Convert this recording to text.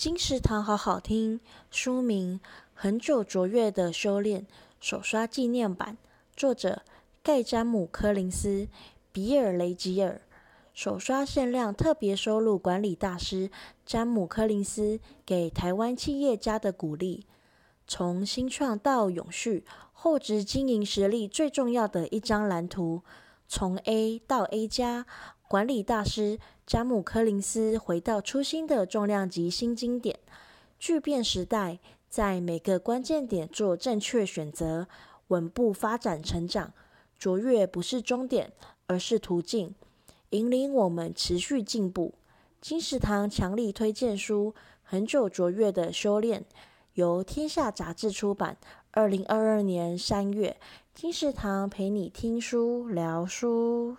金石堂好好听，书名《恒久卓越的修炼》，手刷纪念版，作者盖詹姆·柯林斯、比尔·雷吉尔，手刷限量特别收录管理大师詹姆·柯林斯给台湾企业家的鼓励，从新创到永续，厚植经营实力最重要的一张蓝图，从 A 到 A 加。管理大师詹姆·柯林斯回到初心的重量级新经典，巨变时代，在每个关键点做正确选择，稳步发展成长。卓越不是终点，而是途径，引领我们持续进步。金石堂强力推荐书《恒久卓越的修炼》，由天下杂志出版，二零二二年三月。金石堂陪你听书聊书。